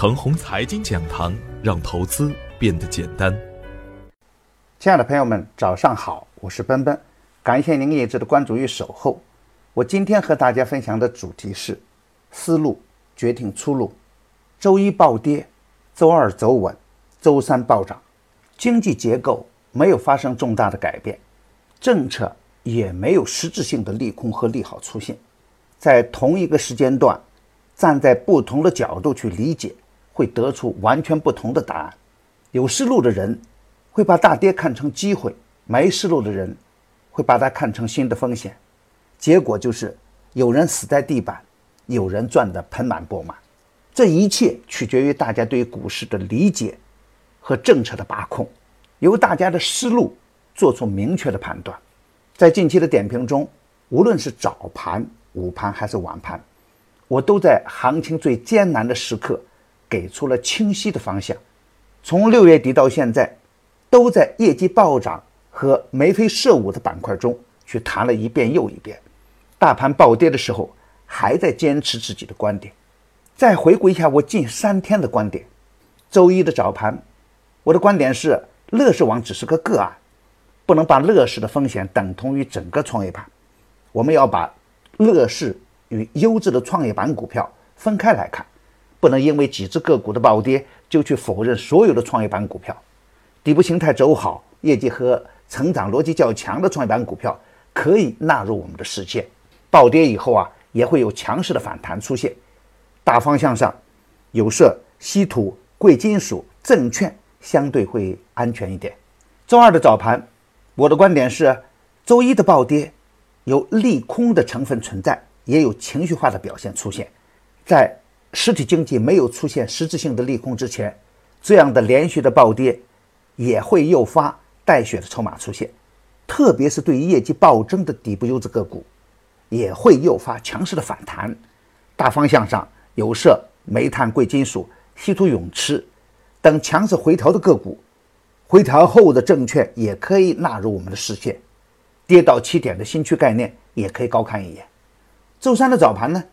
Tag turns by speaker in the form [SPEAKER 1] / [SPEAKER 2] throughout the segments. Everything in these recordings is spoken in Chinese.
[SPEAKER 1] 程红财经讲堂，让投资变得简单。
[SPEAKER 2] 亲爱的朋友们，早上好，我是奔奔，感谢您一直的关注与守候。我今天和大家分享的主题是：思路决定出路。周一暴跌，周二走稳，周三暴涨，经济结构没有发生重大的改变，政策也没有实质性的利空和利好出现。在同一个时间段，站在不同的角度去理解，会得出完全不同的答案。有思路的人会把大跌看成机会，没思路的人会把它看成新的风险。结果就是有人死在地板，有人赚得盆满钵满。这一切取决于大家对于股市的理解和政策的把控，由大家的思路做出明确的判断。在近期的点评中，无论是早盘、午盘还是晚盘，我都在行情最艰难的时刻给出了清晰的方向。从六月底到现在，都在业绩暴涨和眉飞色舞的板块中去谈了一遍又一遍。大盘暴跌的时候，还在坚持自己的观点。再回顾一下我近三天的观点。周一的早盘，我的观点是乐视网只是个个案，不能把乐视的风险等同于整个创业板。我们要把乐视与优质的创业板股票分开来看，不能因为几只个股的暴跌就去否认所有的创业板股票。底部形态走好、业绩和成长逻辑较强的创业板股票可以纳入我们的视线。暴跌以后啊，也会有强势的反弹出现。大方向上，有色、稀土、贵金属、证券相对会安全一点。周二的早盘，我的观点是，周一的暴跌有利空的成分存在，也有情绪化的表现出现。在实体经济没有出现实质性的利空之前，这样的连续的暴跌也会诱发带血的筹码出现，特别是对于业绩暴增的底部优质个股，也会诱发强势的反弹。大方向上。有色、煤炭、贵金属、稀土永磁等强势回调的个股，回调后的证券也可以纳入我们的视线。跌到起点的新区概念也可以高看一眼。周三的早盘呢，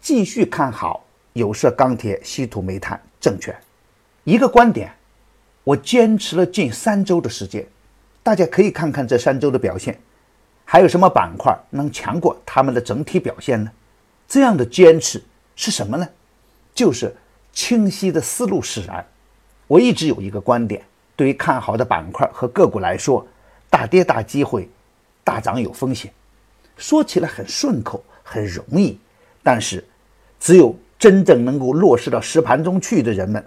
[SPEAKER 2] 继续看好有色、钢铁、稀土、煤炭、证券。一个观点，我坚持了近三周的时间，大家可以看看这三周的表现，还有什么板块能强过他们的整体表现呢？这样的坚持。是什么呢？就是清晰的思路使然。我一直有一个观点：对于看好的板块和个股来说，大跌大机会，大涨有风险。说起来很顺口，很容易，但是只有真正能够落实到实盘中去的人们，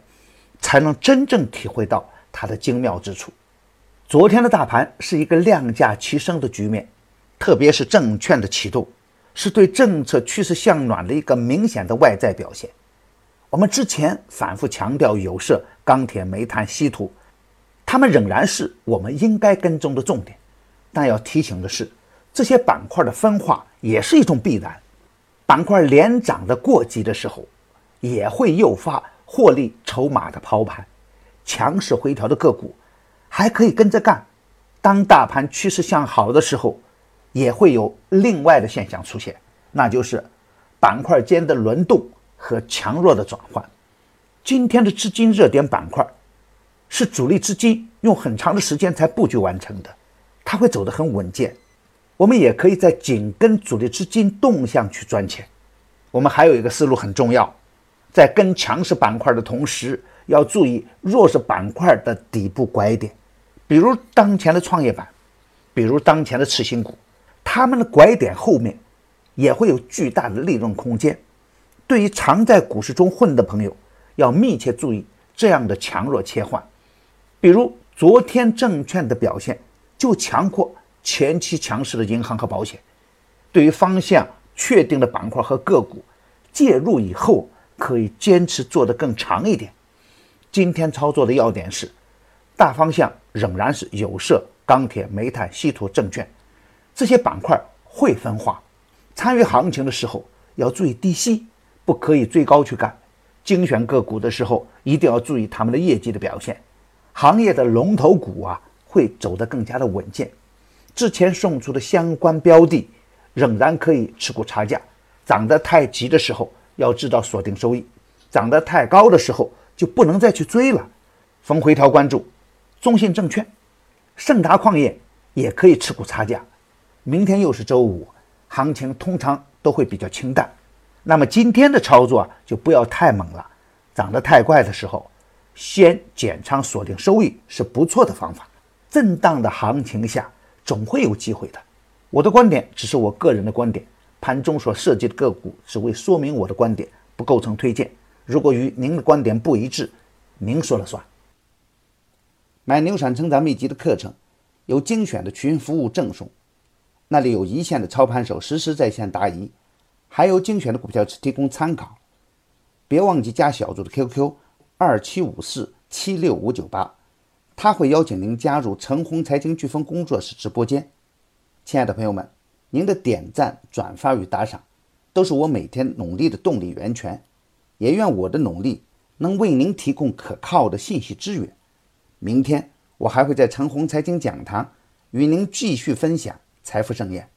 [SPEAKER 2] 才能真正体会到它的精妙之处。昨天的大盘是一个量价齐升的局面，特别是证券的启动。是对政策趋势向暖的一个明显的外在表现。我们之前反复强调，有色、钢铁、煤炭、稀土，它们仍然是我们应该跟踪的重点。但要提醒的是，这些板块的分化也是一种必然。板块连涨的过急的时候，也会诱发获利筹码的抛盘。强势回调的个股还可以跟着干。当大盘趋势向好的时候。也会有另外的现象出现，那就是板块间的轮动和强弱的转换。今天的资金热点板块是主力资金用很长的时间才布局完成的，它会走得很稳健。我们也可以在紧跟主力资金动向去赚钱。我们还有一个思路很重要，在跟强势板块的同时，要注意弱势板块的底部拐点，比如当前的创业板，比如当前的次新股。他们的拐点后面也会有巨大的利润空间。对于常在股市中混的朋友，要密切注意这样的强弱切换。比如昨天证券的表现就强过前期强势的银行和保险。对于方向确定的板块和个股，介入以后可以坚持做得更长一点。今天操作的要点是，大方向仍然是有色、钢铁、煤炭、稀土、证券。这些板块会分化，参与行情的时候要注意低吸，不可以追高去干。精选个股的时候一定要注意他们的业绩的表现。行业的龙头股啊会走得更加的稳健。之前送出的相关标的仍然可以持股差价。涨得太急的时候要知道锁定收益，涨得太高的时候就不能再去追了。逢回调关注，中信证券、盛达矿业也可以持股差价。明天又是周五，行情通常都会比较清淡。那么今天的操作就不要太猛了，涨得太快的时候，先减仓锁定收益是不错的方法。震荡的行情下，总会有机会的。我的观点只是我个人的观点，盘中所涉及的个股只为说明我的观点，不构成推荐。如果与您的观点不一致，您说了算。买牛产成长秘籍的课程，有精选的群服务赠送，那里有一线的操盘手实时在线答疑。还有精选的股票只提供参考，别忘记加小组的 QQ 二七五四七六五九八，他会邀请您加入陈红财经飓风工作室直播间。亲爱的朋友们，您的点赞、转发与打赏，都是我每天努力的动力源泉。也愿我的努力能为您提供可靠的信息资源。明天我还会在陈红财经讲堂与您继续分享财富盛宴。